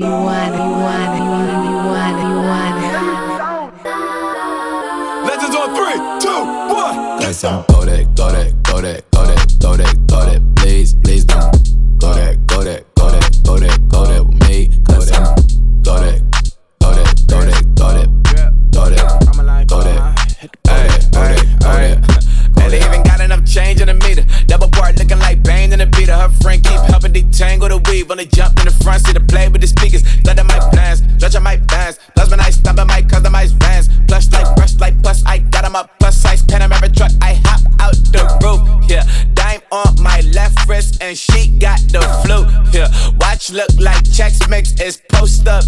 You want it, you want it, you want you want you want. Legends on three, two, one. Got some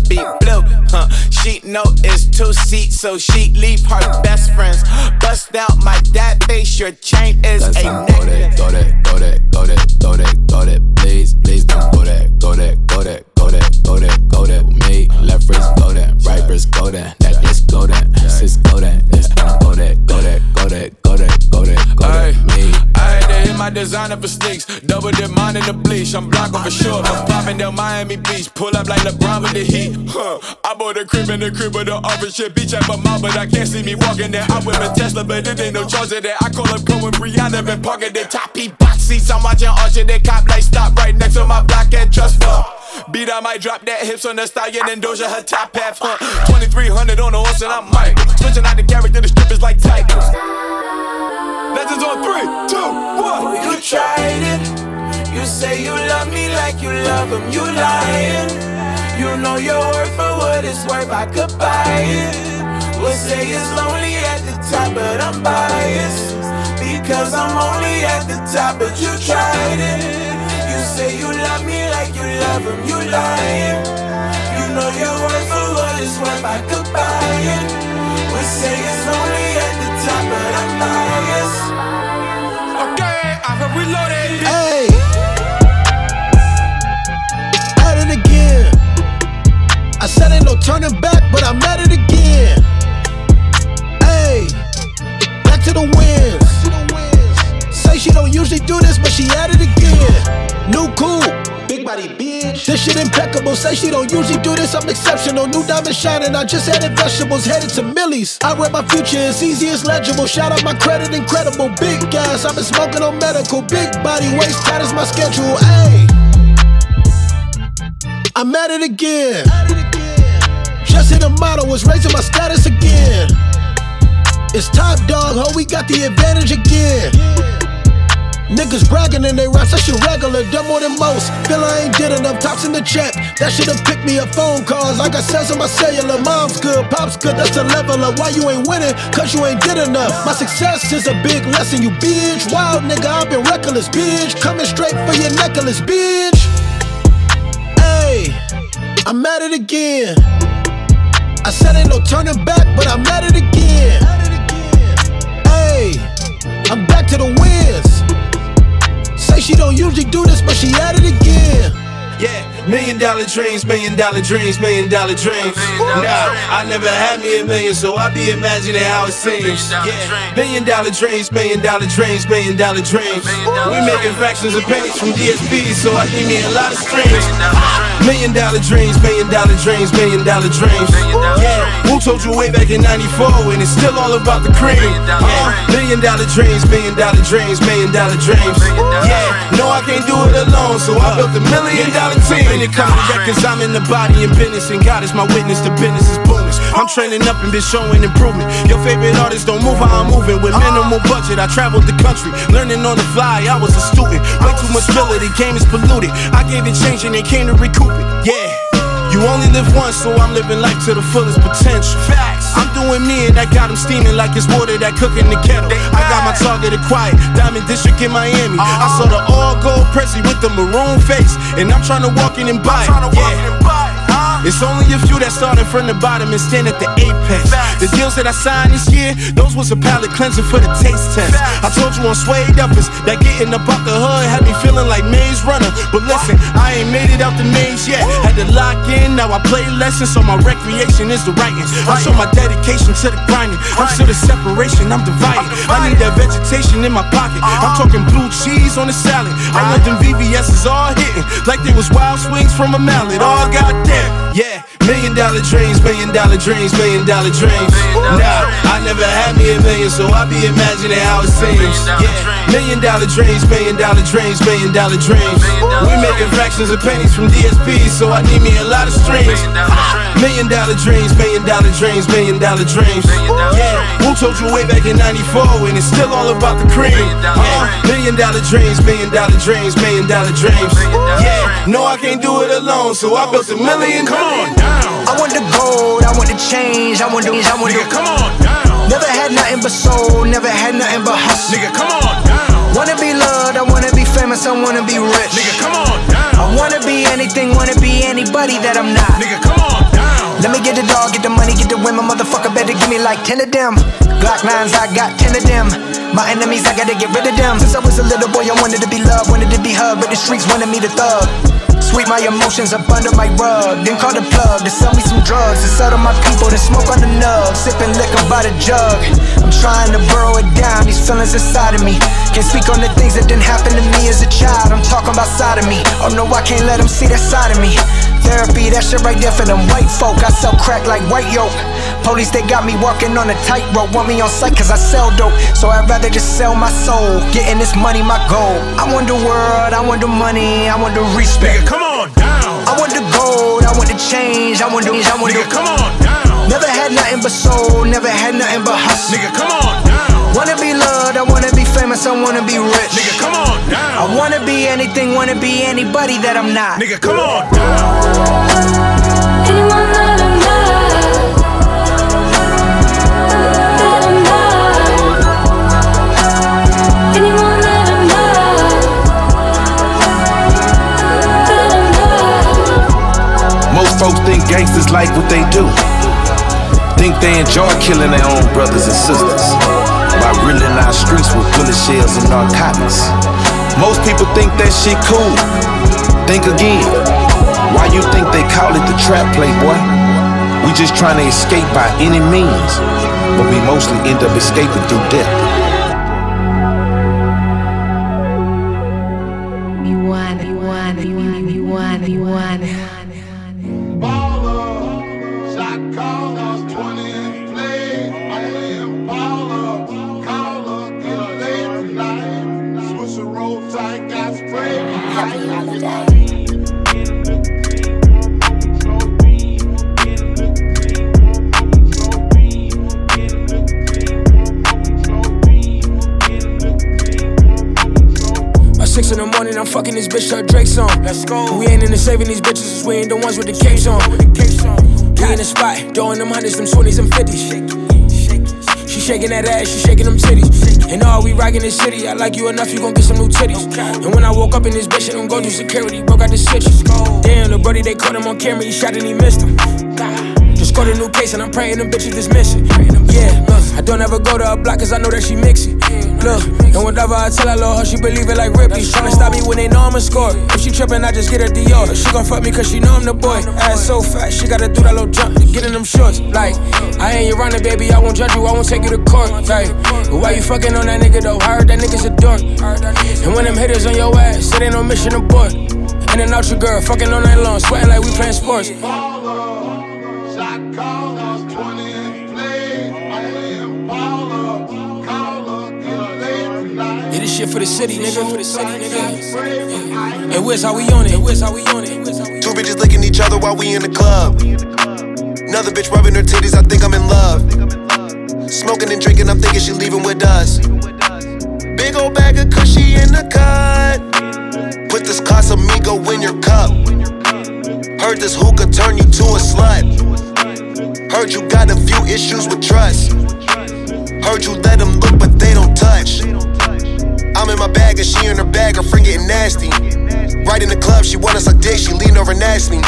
be blue. Huh. She know it's two seats, so she leave her best friends. Bust out my dad face, your chain is That's a necklace. Go that, go that, go that, go that, go that, please, please don't go that, go that, go that, go that, go that, go that me. Left wrist go that, right wrist go that, necklace go that, sis go that, this don't go that, go that, go that, go that, go that, go that, me my designer for sneaks. Double dip mine in the bleach. I'm blocking for sure. I'm popping down Miami Beach. Pull up like LeBron with the heat. Huh. I bought a crib in the crib with the office shit. Beach at my mom, but I can't see me walking there. I whip a Tesla, but it ain't no charge of that. I call up Cohen Brianna, been parking the top heat box seats. I'm watching Archer, they cop like stop right next to my block and trust fund. Beat I might drop that hips on the stallion and Doja her top half, huh? 2300 on the horse and I'm Mike. Switching out the character, the strippers like tigers. Legends on three, two, one. You tried it. You say you love me like you love him. You lying. You know your worth for what it's worth. I could buy it. Would say it's lonely at the top, but I'm biased. Because I'm only at the top, but you tried it. You say you love me like you love him. You lying. You know your worth for what it's worth. I could buy it. Would say it's lonely top, but I'm. Okay, I have reloaded. Hey, at it again. I said ain't no turning back, but I'm at it again. Hey, back to the wins. Say she don't usually do this, but she at it again. New cool. Big body bitch. This shit impeccable. Say she don't usually do this. I'm exceptional. New diamond shining. I just added vegetables. Headed to Millie's. I read my future. It's easy as legible. Shout out my credit. Incredible. Big gas. I've been smoking on medical. Big body. Waist tight as my schedule. Ayy. I'm at it again. Just hit a model. Was raising my status again. It's top dog. Ho, we got the advantage again. Niggas bragging in they raps, that shit regular, done more than most. Feel I ain't did enough, tops in the check. That shit'll pick me up phone calls. Like I sales on my cellular, mom's good, pop's good, that's the level of why you ain't winning, cause you ain't did enough. My success is a big lesson, you bitch. Wild nigga, I've been reckless, bitch. Coming straight for your necklace, bitch. Hey, I'm at it again. I said ain't no turning back, but I'm at it again. Hey, I'm back to the wins. She don't usually do this, but she it again. Million dollar dreams, million dollar dreams, million dollar dreams. Nah, I never had me a million, so I be imagining how it seems. Yeah, million dollar dreams, million dollar dreams, million dollar dreams. We making fractions of pennies from DSP, so I need me a lot of streams. Million dollar dreams, million dollar dreams, million dollar dreams. Yeah, who told you way back in 94 when it's still all about the cream? Yeah, million dollar dreams, million dollar dreams, million dollar dreams. Yeah, no, I can't do it alone, so I built a million dollar team. Comes to records, I'm in the body and business, and God is my witness, the business is booming. I'm training up and been showing improvement. Your favorite artists don't move how I'm moving. With minimal budget, I traveled the country, learning on the fly. I was a student, way too much filler, the game is polluted. I gave it change and they came to recoup it. Yeah. You only live once, so I'm living life to the fullest potential. Facts. I'm doing me and that got them steaming like it's water that cook in the kettle. I got my target quiet, Diamond District in Miami. I saw the all gold Prezi with the maroon face, and I'm trying to walk in and buy it. Yeah. It's only a few that started from the bottom and stand at the apex. The deals that I signed this year, those was a palate cleanser for the taste test. I told you on Suede Uppers that getting up out the hood had me feeling like Maze Runner. But listen, I ain't made it out the maze yet. Had to lock in, now I play lessons, so my recreation is the writing. I show my dedication to the grinding. I'm still the separation, I'm divided. I need that vegetation in my pocket. I'm talking blue cheese on the salad. I want them VVS's all hitting like they was wild swings from a mallet. All goddamn. Million dollar dreams, million dollar dreams, million dollar dreams. Nah, I never had me a million, so I be imagining how it seems. Yeah, million dollar dreams, million dollar dreams, million dollar dreams. We making fractions of pennies from DSPs, so I need me a lot of streams. Million dollar dreams, million dollar dreams, million dollar dreams. Yeah, who told you way back in '94 when it's still all about the cream? Yeah, uh, million dollar dreams, million dollar dreams, million dollar dreams. Yeah, no, I can't do it alone, so I built a million. Come on down. I want the gold, I want the change, I want the, I want Nigga, come on down. Never had nothing but soul, never had nothing but hustle. Nigga, come on down. Wanna be loved, I wanna be famous, I wanna be rich. Nigga, come on down. I wanna be anything, wanna be anybody that I'm not. Nigga, come on down. Let me get the dog, get the money, get the women, motherfucker better give me like 10 of them. Glock lines, I got 10 of them. My enemies, I gotta get rid of them. Since I was a little boy, I wanted to be loved, wanted to be hugged, but the streets wanted me to thug. Sweep my emotions up under my rug. Then call the plug to sell me some drugs. To settle my people to smoke on the nug. Sipping liquor by the jug. I'm trying to burrow it down, these feelings inside of me. Can't speak on the things that didn't happen to me as a child. I'm talking about side of me. Oh no, I can't let them see that side of me. Therapy, that shit right there for them white folk. I sell crack like white yolk. Police, they got me walking on a tightrope. Want me on sight cause I sell dope. So I'd rather just sell my soul. Getting this money, my goal. I want the world, I want the money, I want the respect. Nigga, come on down. I want the gold, I want the change, I want the, I want Nigga, the. come on down. Never had nothing but soul, never had nothing but hustle. Nigga, come on down. Wanna be loved, I wanna be famous, I wanna be rich. Nigga, come on down. I wanna be anything, wanna be anybody that I'm not. Nigga, come on down. Anyone that I'm not, that I'm not. Anyone that I'm not, that I'm not. Most folks think gangsters like what they do. Think they enjoy killing their own brothers and sisters. Riddling our streets with bullet shells and narcotics. Most people think that shit cool. Think again. Why you think they call it the trap play, boy? We just trying to escape by any means. But we mostly end up escaping through death. You want you want you want you want you want Happy holiday. Six in the morning, I'm fucking this bitch till Drake song. Let's go. We ain't into saving these bitches, we ain't the ones with the capes on. We in the spot, throwing them hundreds, them twenties, and fifties. Shaking that ass, she shaking them titties. And all we rockin' this city, I like you enough, you gon' get some new titties. And when I woke up in this bitch, I don't go through security, broke out the stitches. Damn, the buddy, they caught him on camera, he shot and he missed him. Just got a new case and I'm praying them bitches dismiss it. Yeah, look, I don't ever go to a block cause I know that she mix it. Look, and whatever I tell her, love her, she believe it like Ripley. Tryna stop me when they know I'm a score. If she trippin', I just get her Dior. She gon' fuck me cause she know I'm the boy. Ass so fat, she gotta do that little jump to get in them shorts. Like, I ain't your runner, baby, I won't judge you, I won't take you to court. Like, but why you fucking on that nigga though? I heard that nigga's a dork. And when them hitters on your ass, it ain't no mission abort. In and out your girl, fucking all night long, sweating like we playing sports. Shot callers, 20 in play. Only Impala, caller, get laid tonight. Yeah, this shit for the city, nigga. For the city, nigga. Yeah. And where's how we on it? Where's how we on it? Two bitches licking each other while we in the club. Another bitch rubbing her titties, I think I'm in love. Smoking and drinking, I'm thinking she leaving with us. Big old bag of cushy in the cut. Put this Casamigo in your cup. Heard this hookah turn you to a slut. Heard you got a few issues with trust. Heard you let them look, but they don't touch. I'm in my bag and she in her bag, her friend getting nasty. Right in the club, she wanna suck dick, she lean over and ask me.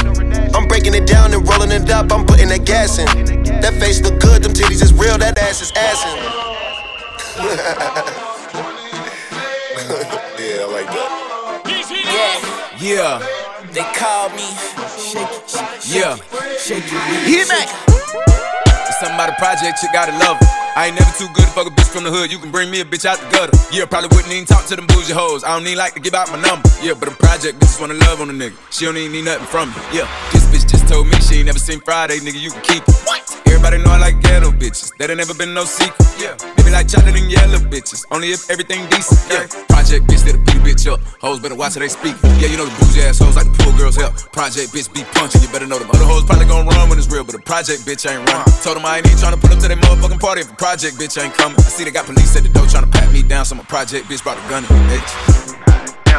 I'm breaking it down and rollin' it up, I'm putting that gas in. That face look good, them titties is real, that ass is assin'. yeah, I like that. Yeah. Yeah, They call me Shake it yeah. Shake it. Hit me. Something about a project, you gotta love her. I ain't never too good to fuck a bitch from the hood. You can bring me a bitch out the gutter. Yeah, probably wouldn't even talk to them bougie hoes. I don't even like to give out my number. Yeah, but a project bitches wanna love on a nigga. She don't even need nothing from me. Yeah, this bitch just told me she ain't never seen Friday, nigga. You can keep it. What? Everybody know I like ghetto bitches. That ain't never been no secret. Yeah, maybe like chocolate and yellow bitches. Only if everything decent. Yeah, project bitch that'll beat a bitch up. Hoes better watch how they speak. Yeah, you know the bougie ass hoes like the poor girls help. Project bitch be punching. You better know them other hoes probably gon' run when it's real, but a project bitch ain't run. Told them I ain't even tryna put up to that motherfucking party if a project bitch ain't coming. I see they got police at the door tryna pat me down, so my project bitch brought a gun in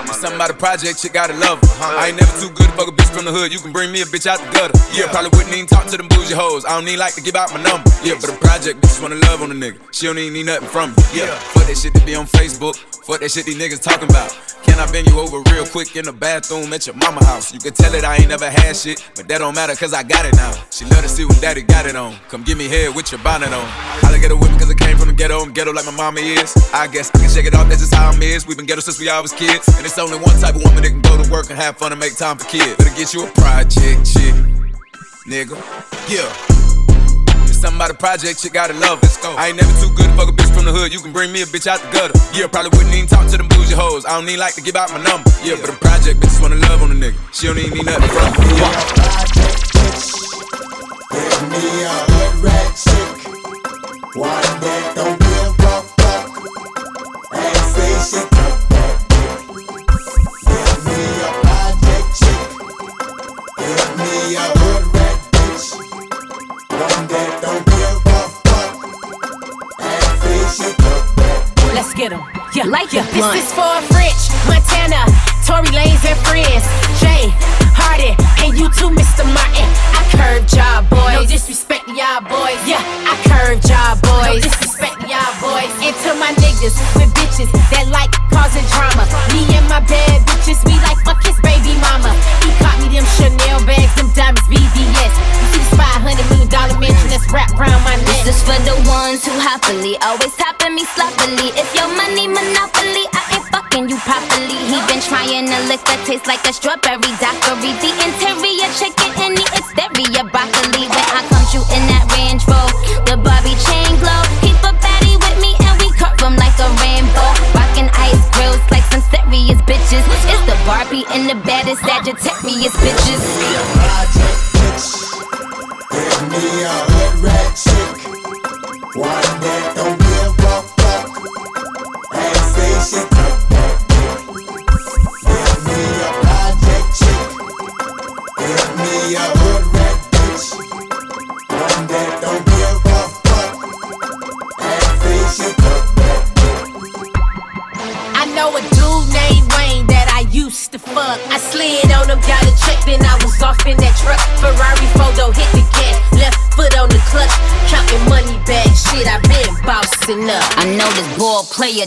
the bitch. Something about a project, shit gotta love her. Uh-huh. I ain't never too good to fuck a bitch from the hood. You can bring me a bitch out the gutter. Yeah, probably wouldn't even talk to them bougie hoes. I don't even like to give out my number. Yeah, but a project bitch wanna love on a nigga. She don't even need nothing from me. Yeah, fuck that shit to be on Facebook. Fuck that shit these niggas talking about. Can I bend you over real quick in the bathroom at your mama house? You can tell it I ain't never had shit, but that don't matter cause I got it now. She love to see when daddy got it on. Come give me head with your bonnet on. Holla get a me cause I came from the ghetto. I'm ghetto like my mama is. I guess I can shake it off, that's just how I'm is. We've been ghetto since we all was kids. And it's only one type of woman that can go to work and have fun and make time for kids. Better get you a project chick, nigga. Yeah. It's something about a project, you gotta love it. I ain't never too good to fuck a bitch from the hood. You can bring me a bitch out the gutter. Yeah, probably wouldn't even talk to them bougie hoes. I don't even like to give out my number. Yeah, but a project bitches wanna love on a nigga. She don't even need nothing from me. Yeah. Give me a hood rat chick, one that don't get 'em. Yeah, like yeah. This is for French, Montana, Tory Lanez and friends. Jay, Hardy, and you too, Mr. Martin. I curved y'all boys. No disrespect y'all boys. Yeah, I curved y'all boys. No disrespect y'all boys. And to my niggas with bitches that like causing drama. Me and my bad bitches, we like fuck his baby mama. He caught me them Chanel bags, them diamonds, VVS. You see this 500 million dollar mansion that's wrapped around my neck. This is for the ones who happily always tapping me sloppily. If your money monopoly, I ain't fucking you properly. He been trying to lick that tastes like a strawberry daiquiri. The interior chicken and the exterior broccoli. And the baddest Sagittarius bitches. project bitch. Give me a hood rat chick,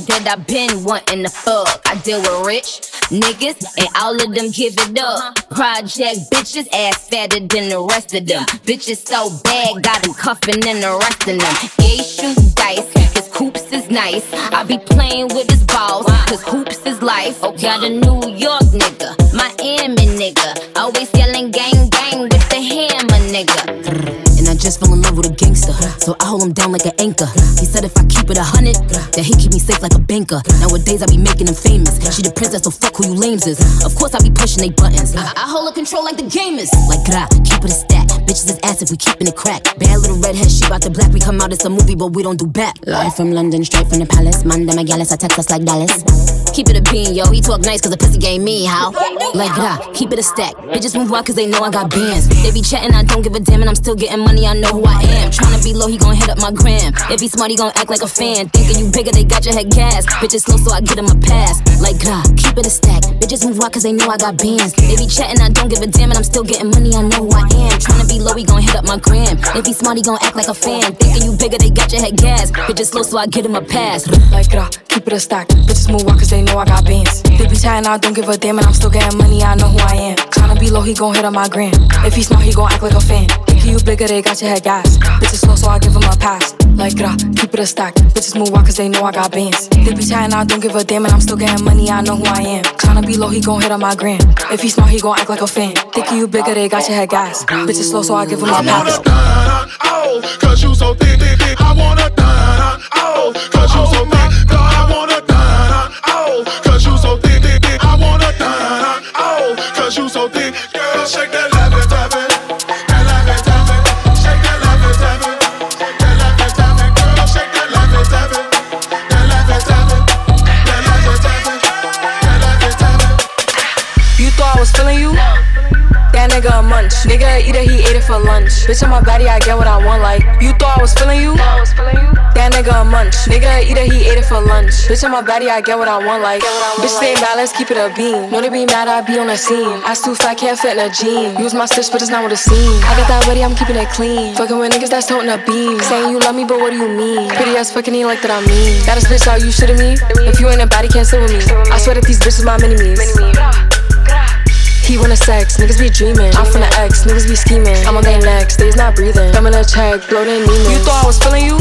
that I been wanting to fuck. I deal with rich niggas, and all of them give it up. Project bitches, ass fatter than the rest of them. Bitches so bad, got them cuffing and arresting them. Gay shoot dice, his coops is nice. I be playing with his balls, cause hoops is life. Got a New York nigga, Miami nigga. Always yelling gang gang with the hammer nigga. Just fell in love with a gangster. So I hold him down like an anchor. He said if I keep it a hundred, that he keep me safe like a banker. Nowadays I be making him famous. She the princess, so fuck who you lames is. Of course I be pushing they buttons. I, I hold a control like the gamers. Like gra, keep it a stack. Bitches is ass if we keeping it crack. Bad little redhead, she bout to black. We come out, it's a movie, but we don't do back. Live from London, straight from the palace. Man, them a I text us like Dallas. Keep it a bean, yo. He talk nice cause the pussy game me, how? Like gra, keep it a stack. Bitches move out cause they know I got bands. They be chatting, I don't give a damn, and I'm still getting money, I know who I am. Tryna be low, he gon' hit up my gram. If he smart, he gon' act like a fan. Thinking you bigger, they got your head gas. Bitches slow, so I get him a pass. Like gra, keep it a stack. Bitches move out cause they know I got bands. They be chatting, I don't give a damn, and I'm still getting money, I know who I am. Tryna be low, he gon' hit up my gram. If he smart, he gon' act like a fan. Thinking you bigger, they got your head gas. Bitches slow, so I get him a pass. Like, grah, keep it a stack. Bitches move on cause they know I got bands. They be chatting, I don't give a damn, and I'm still getting money, I know who I am. Tryna be low, he gon' hit up my gram. If he smart, he gon' act like a fan. Thinking you bigger, they got your head gas. Bitches slow, so I give him a pass. Like, grah, keep it a stack. Bitches move on cause they know I got bands. They be chatting, I don't give a damn, and I'm still getting money, I know who I am. Tryna be low, he gon' hit on my gram. If he smart, he gon' act like a fan. Think you bigger, they got your head gas. Bitches slow, so I give him a pass. I wanna uh, Oh, cause you so thick, thick, thick. I wanna dine, uh, oh, cause you so thick. I wanna dine, uh, oh, cause you so thick, thick, thick. I wanna dine, oh, cause you so thick. Girl, shake that nigga. Eat it, he ate it for lunch. Bitch on my body, I get what I want. Like you thought I was feeling you? That nigga a munch. Nigga eat it, he ate it for lunch. Bitch on my body, I get what I want. Like bitch stay mad, let's keep it a beam. Know they be mad, I be on the scene. Ass too fat, can't fit in a jean. Use my stitch, but it's not what it seems. I got that ready, I'm keeping it clean. Fucking with niggas that's toting a beam. Saying you love me, but what do you mean? Pretty ass fucking ain't like that I mean. That is bitch out, you shitting me? If you ain't a body, can't sit with me. I swear that these bitches my mini-me's. He wanna sex, niggas be dreaming. I'm from the X, niggas be scheming. I'm on their necks, they's not breathing. I'm Thumbing a check, blow their. You thought I was feeling you?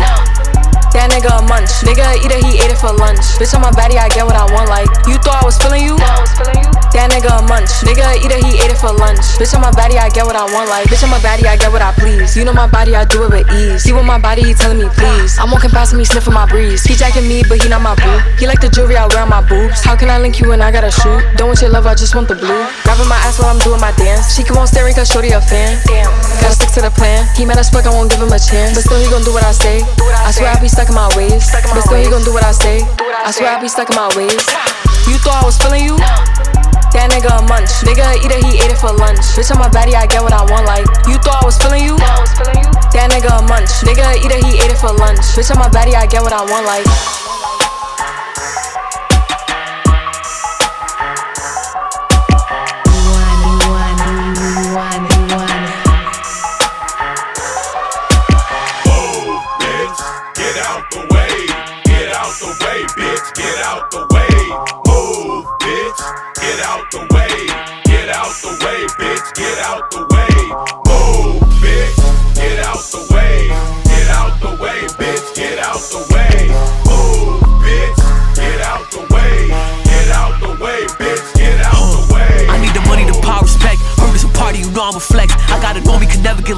That nigga a munch. Nigga eat it, he ate it for lunch. Bitch on my body, I get what I want. Like you thought i was feeling you I was feeling you? That nigga a munch. Nigga eat it, he ate it for lunch. Bitch on my body, I get what I want. Like bitch on my body, I get what I please. You know my body, I do it with ease. He with my body, he telling me please. I'm walking past he sniffing my breeze. He jacking me, but he not my boo. He like the jewelry I wear on my boobs. How can I link you when I got a shoe? Don't want your love, I just want the blue. Grabbing my ass while I'm doing my dance. She keep on staring cause shorty a fan. Damn, gotta stick to the plan. He mad as fuck, I won't give him a chance. But still he gon' do what I say. I swear I be stuck in my ways. But still he gon' do what I say. I swear I be stuck in my ways. You thought I was feeling you? That nigga a munch. Nigga eat it, he ate it for lunch. Bitch on my body, I get what I want. Like you thought I was feeling you? i was feeling you That nigga a munch. Nigga eat it, he ate it for lunch. Bitch on my body, I get what I want. Like.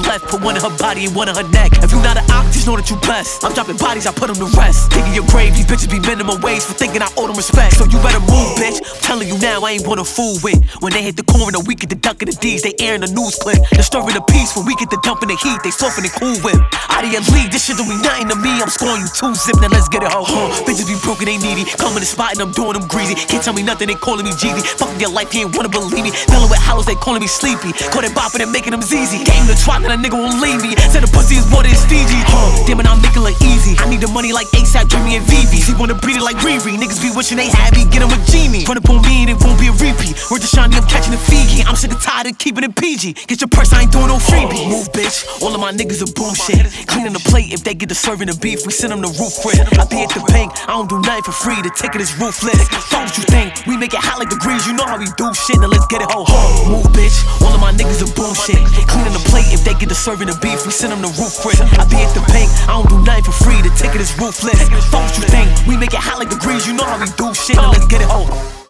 Left. Put one in her body and one in her neck. If you not an ox, just know that you blessed. I'm dropping bodies, I put them to rest. Digging your grave, these bitches be minimum wage for thinking I owe them respect. So you better move, bitch. I'm telling you now, I ain't wanna fool with. When they hit the corner, we get the dunk of the D's, they airing the news clip. Disturbing the peace when we get the dump in the heat, they soften and cool whip. Out of your league, this shit don't mean nothing to me. I'm scoring you two zip, now let's get it ho. Huh. Bitches be broken, they needy. Come in the spot and I'm doing them greasy. Can't tell me nothing, they calling me Jeezy. Fucking your life, you ain't wanna believe me. Dealing with hollows, they calling me sleepy. Call it bopping and making them ZZ. Game the twat, that a nigga won't leave me. Said the pussy is more than it's Fiji. Huh. Damn it, I'm making it easy. I need the money like ASAP, Dreamy and Vivi. She wanna beat it like Riri. Niggas be wishing they had me, get 'em a genie. Run up on me and it won't be a repeat. Word to shiny, I'm catching the Fiji. I'm sick and tired of keeping it PG. Get your purse, I ain't doing no freebie. Move, bitch. All of my niggas are boom shit. Cleaning the plate if they get the serving the beef. We send them the roof crib. I be at the bank, I don't do nothing for free. The ticket is ruthless. Fuck what you think. We make it hot like degrees. You know how we do shit. Now let's get it ho. Move, bitch. All of my niggas are boom shit. Cleaning the plate if they get the serving the beef. We send them the roof crib. I be at the bank, I don't do nothing for free. The ticket is ruthless. What you think. We make it hot like degrees. You know how we do shit. Now let's get it ho.